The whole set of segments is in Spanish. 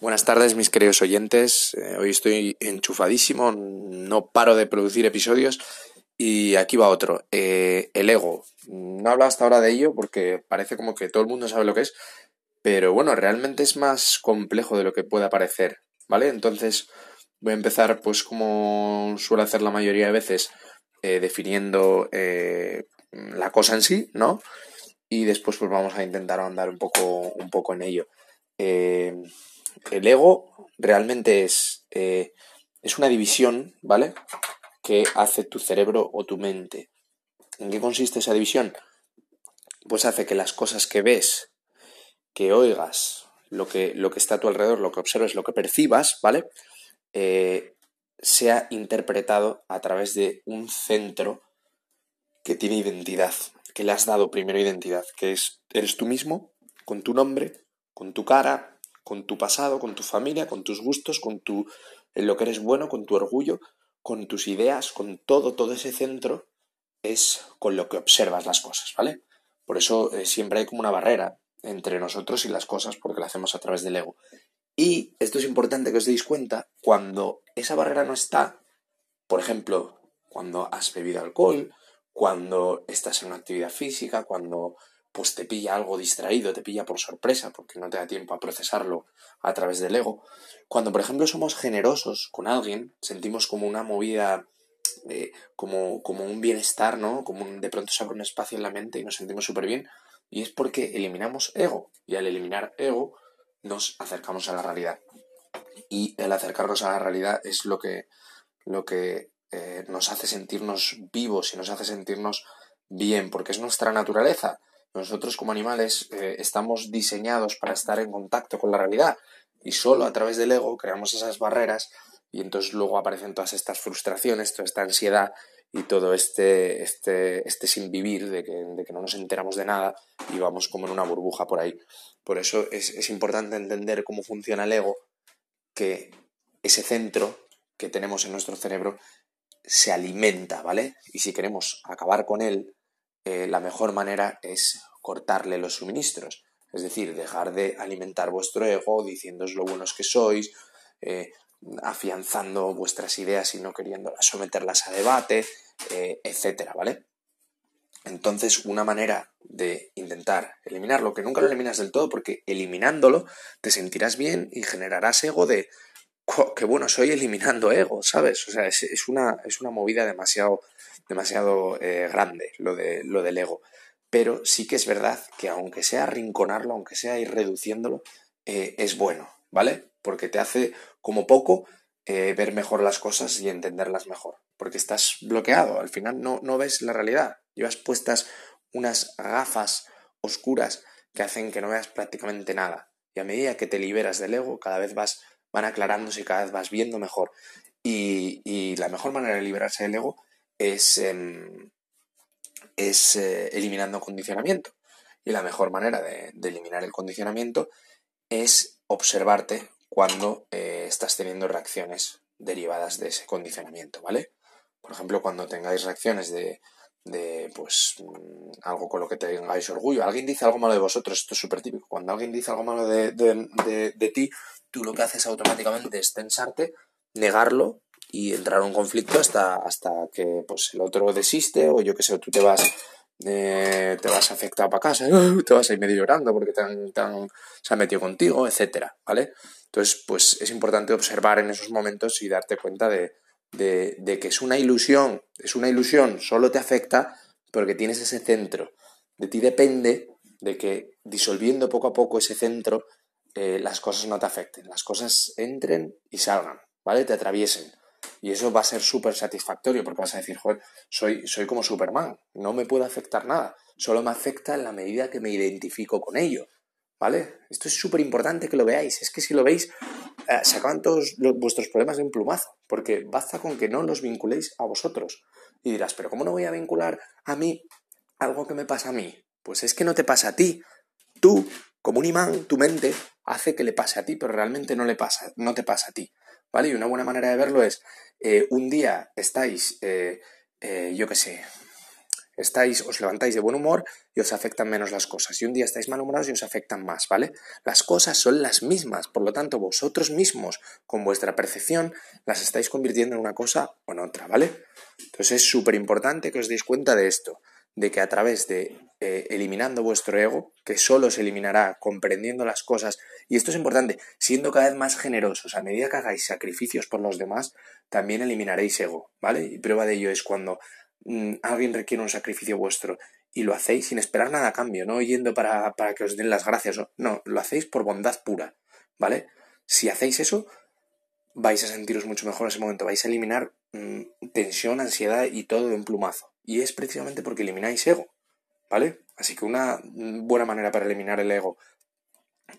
Buenas tardes, mis queridos oyentes. Eh, hoy estoy enchufadísimo, no paro de producir episodios y aquí va otro. Eh, el ego. No he hablado hasta ahora de ello porque parece como que todo el mundo sabe lo que es, pero bueno, realmente es más complejo de lo que pueda parecer, ¿vale? Entonces voy a empezar, pues como suelo hacer la mayoría de veces, eh, definiendo la cosa en sí, ¿no? Y después pues vamos a intentar andar un poco, un poco en ello. El ego realmente es, eh, es una división, ¿vale? Que hace tu cerebro o tu mente. ¿En qué consiste esa división? Pues hace que las cosas que ves, que oigas, lo que, lo que está a tu alrededor, lo que observes, lo que percibas, ¿vale? Eh, sea interpretado a través de un centro que tiene identidad, que le has dado primero identidad, que es, eres tú mismo, con tu nombre, con tu cara, con tu pasado, con tu familia, con tus gustos, con tu, en lo que eres bueno, con tu orgullo, con tus ideas, con todo, todo ese centro es con lo que observas las cosas, ¿vale? Por eso eh, siempre hay como una barrera entre nosotros y las cosas porque lo hacemos a través del ego. Y esto es importante que os deis cuenta, cuando esa barrera no está, por ejemplo, cuando has bebido alcohol, cuando estás en una actividad física, cuando pues te pilla algo distraído, te pilla por sorpresa, porque no te da tiempo a procesarlo a través del ego. Cuando, por ejemplo, somos generosos con alguien, sentimos como una movida, eh, como, como un bienestar, ¿no? Como de pronto se abre un espacio en la mente y nos sentimos súper bien. Y es porque eliminamos ego. Y al eliminar ego, nos acercamos a la realidad. Y el acercarnos a la realidad es lo que, lo que eh, nos hace sentirnos vivos y nos hace sentirnos bien, porque es nuestra naturaleza nosotros como animales eh, estamos diseñados para estar en contacto con la realidad y solo a través del ego creamos esas barreras y entonces luego aparecen todas estas frustraciones, toda esta ansiedad y todo este, este, este sin vivir de que, de que, no nos enteramos de nada y vamos como en una burbuja por ahí. Por eso es, es importante entender cómo funciona el ego, que ese centro que tenemos en nuestro cerebro se alimenta, ¿vale? Y si queremos acabar con él, eh, la mejor manera es cortarle los suministros. Es decir, dejar de alimentar vuestro ego diciéndoos lo buenos que sois, eh, afianzando vuestras ideas y no queriendo someterlas a debate, eh, etcétera, ¿vale? Entonces, una manera de intentar eliminarlo, que nunca lo eliminas del todo, porque eliminándolo te sentirás bien y generarás ego de que bueno soy eliminando ego, ¿sabes? O sea, es, una, es una movida demasiado demasiado eh, grande lo, de, lo del ego. Pero sí que es verdad que aunque sea rinconarlo, aunque sea ir reduciéndolo, eh, es bueno, ¿vale? Porque te hace como poco eh, ver mejor las cosas y entenderlas mejor. Porque estás bloqueado, al final no, no ves la realidad. Llevas puestas unas gafas oscuras que hacen que no veas prácticamente nada. Y a medida que te liberas del ego, cada vez vas, van aclarándose y cada vez vas viendo mejor. Y, y la mejor manera de liberarse del ego es, em, es eh, eliminando condicionamiento. Y la mejor manera de, eliminar el condicionamiento es observarte cuando eh, estás teniendo reacciones derivadas de ese condicionamiento, ¿vale? Por ejemplo, cuando tengáis reacciones de, de pues mm, algo con lo que tengáis orgullo. Alguien dice algo malo de vosotros, esto es súper típico. Cuando alguien dice algo malo de, de, de, ti, tú lo que haces automáticamente es tensarte, negarlo y entrar en un conflicto hasta, hasta que pues, el otro desiste o yo que sé, tú te vas, eh, te vas afectado para casa, te vas a ir medio llorando porque te se han metido contigo, etcétera, ¿vale? Entonces, pues es importante observar en esos momentos y darte cuenta de, de, de, que es una ilusión, es una ilusión, solo te afecta porque tienes ese centro. De ti depende de que disolviendo poco a poco ese centro, eh, las cosas no te afecten, las cosas entren y salgan, ¿vale? Te atraviesen. Y eso va a ser súper satisfactorio porque vas a decir, joder, soy, soy como Superman, no me puede afectar nada, solo me afecta en la medida que me identifico con ello. ¿Vale? Esto es súper importante que lo veáis. Es que si lo veis, se acaban todos vuestros problemas de un plumazo, porque basta con que no los vinculéis a vosotros. Y dirás, pero ¿cómo no voy a vincular a mí algo que me pasa a mí? Pues es que no te pasa a ti. Tú, como un imán, tu mente hace que le pase a ti, pero realmente no le pasa, no te pasa a ti. ¿vale? Y una buena manera de verlo es, eh, un día estáis, eh, eh, yo qué sé, estáis, os levantáis de buen humor y os afectan menos las cosas. Y un día estáis malhumorados y os afectan más, ¿vale? Las cosas son las mismas, por lo tanto, vosotros mismos, con vuestra percepción, las estáis convirtiendo en una cosa o en otra, ¿vale? Entonces es súper importante que os deis cuenta de esto de que a través de eh, eliminando vuestro ego, que solo se eliminará comprendiendo las cosas, y esto es importante, siendo cada vez más generosos, a medida que hagáis sacrificios por los demás, también eliminaréis ego, ¿vale? Y prueba de ello es cuando alguien requiere un sacrificio vuestro y lo hacéis sin esperar nada a cambio, no yendo para, para que os den las gracias, no, lo hacéis por bondad pura, ¿vale? Si hacéis eso, vais a sentiros mucho mejor en ese momento, vais a eliminar mm, tensión, ansiedad y todo de un plumazo. Y es precisamente porque elimináis ego, ¿vale? Así que una buena manera para eliminar el ego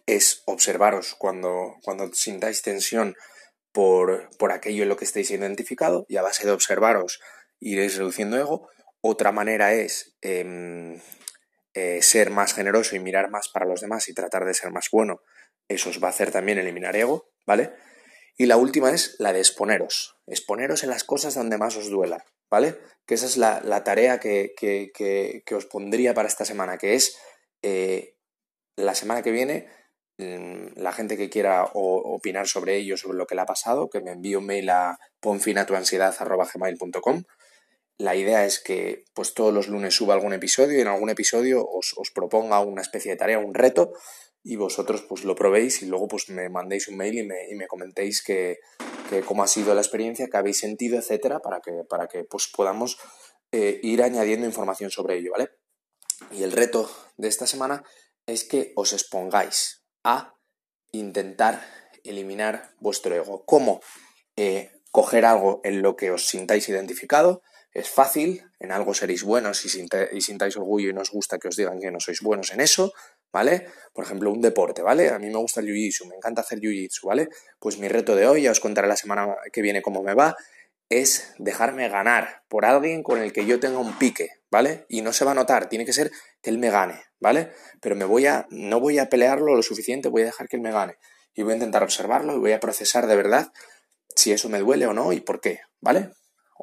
es observaros cuando, cuando sintáis tensión por, por aquello en lo que estéis identificado y a base de observaros iréis reduciendo ego. Otra manera es em, eh, ser más generoso y mirar más para los demás y tratar de ser más bueno. Eso os va a hacer también eliminar ego, ¿vale? Y la última es la de exponeros. Exponeros en las cosas donde más os duela. ¿vale? Que esa es la, tarea que, os pondría para esta semana, que es eh, la semana que viene, mm, la gente que quiera opinar sobre ello, sobre lo que le ha pasado, que me envíe un mail a ponfinatuansiedad.gmail.com. La idea es que pues todos los lunes suba algún episodio y en algún episodio os, os proponga una especie de tarea, un reto, y vosotros pues lo probéis y luego pues me mandéis un mail y me, y me comentéis que, cómo ha sido la experiencia, qué habéis sentido, etcétera, para que, para que pues podamos eh, ir añadiendo información sobre ello, ¿vale? Y el reto de esta semana es que os expongáis a intentar eliminar vuestro ego. ¿Cómo? Eh, coger algo en lo que os sintáis identificado. Es fácil, en algo seréis buenos y, sintáis orgullo y no os gusta que os digan que no sois buenos en eso. ¿vale? Por ejemplo, un deporte, ¿vale? A mí me gusta el jiu-jitsu, me encanta hacer jiu-jitsu, ¿vale? Pues mi reto de hoy, ya os contaré la semana que viene cómo me va, es dejarme ganar por alguien con el que yo tenga un pique, ¿vale? Y no se va a notar, tiene que ser que él me gane, ¿vale? Pero me voy a, no voy a pelearlo lo suficiente, voy a dejar que él me gane. Y voy a intentar observarlo y voy a procesar de verdad si eso me duele o no y por qué, ¿vale?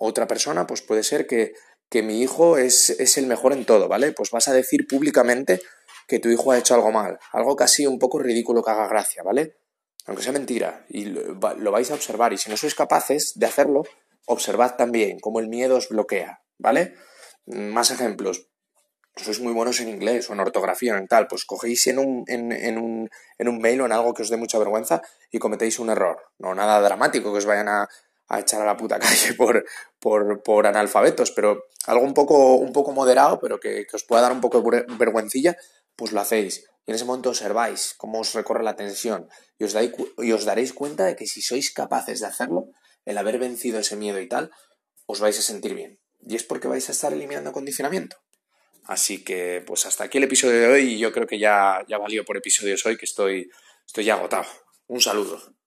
Otra persona, pues puede ser que, que mi hijo es, es el mejor en todo, ¿vale? Pues vas a decir públicamente que tu hijo ha hecho algo mal, algo casi un poco ridículo que haga gracia, ¿vale? Aunque sea mentira, y lo, vais a observar, y si no sois capaces de hacerlo, observad también cómo el miedo os bloquea, ¿vale? Más ejemplos. Sois muy buenos en inglés o en ortografía o en tal, pues cogéis en un, en, un, en un mail o en algo que os dé mucha vergüenza y cometéis un error. No nada dramático que os vayan a, echar a la puta calle por, por, por, analfabetos, pero algo un poco, un poco moderado, pero que, que, os pueda dar un poco de vergüencilla, pues lo hacéis. Y en ese momento observáis cómo os recorre la tensión y os, y os daréis cuenta de que si sois capaces de hacerlo, el haber vencido ese miedo y tal, os vais a sentir bien. Y es porque vais a estar eliminando condicionamiento. Así que, pues hasta aquí el episodio de hoy y yo creo que ya, ya valió por episodios hoy que estoy, estoy ya agotado. Un saludo.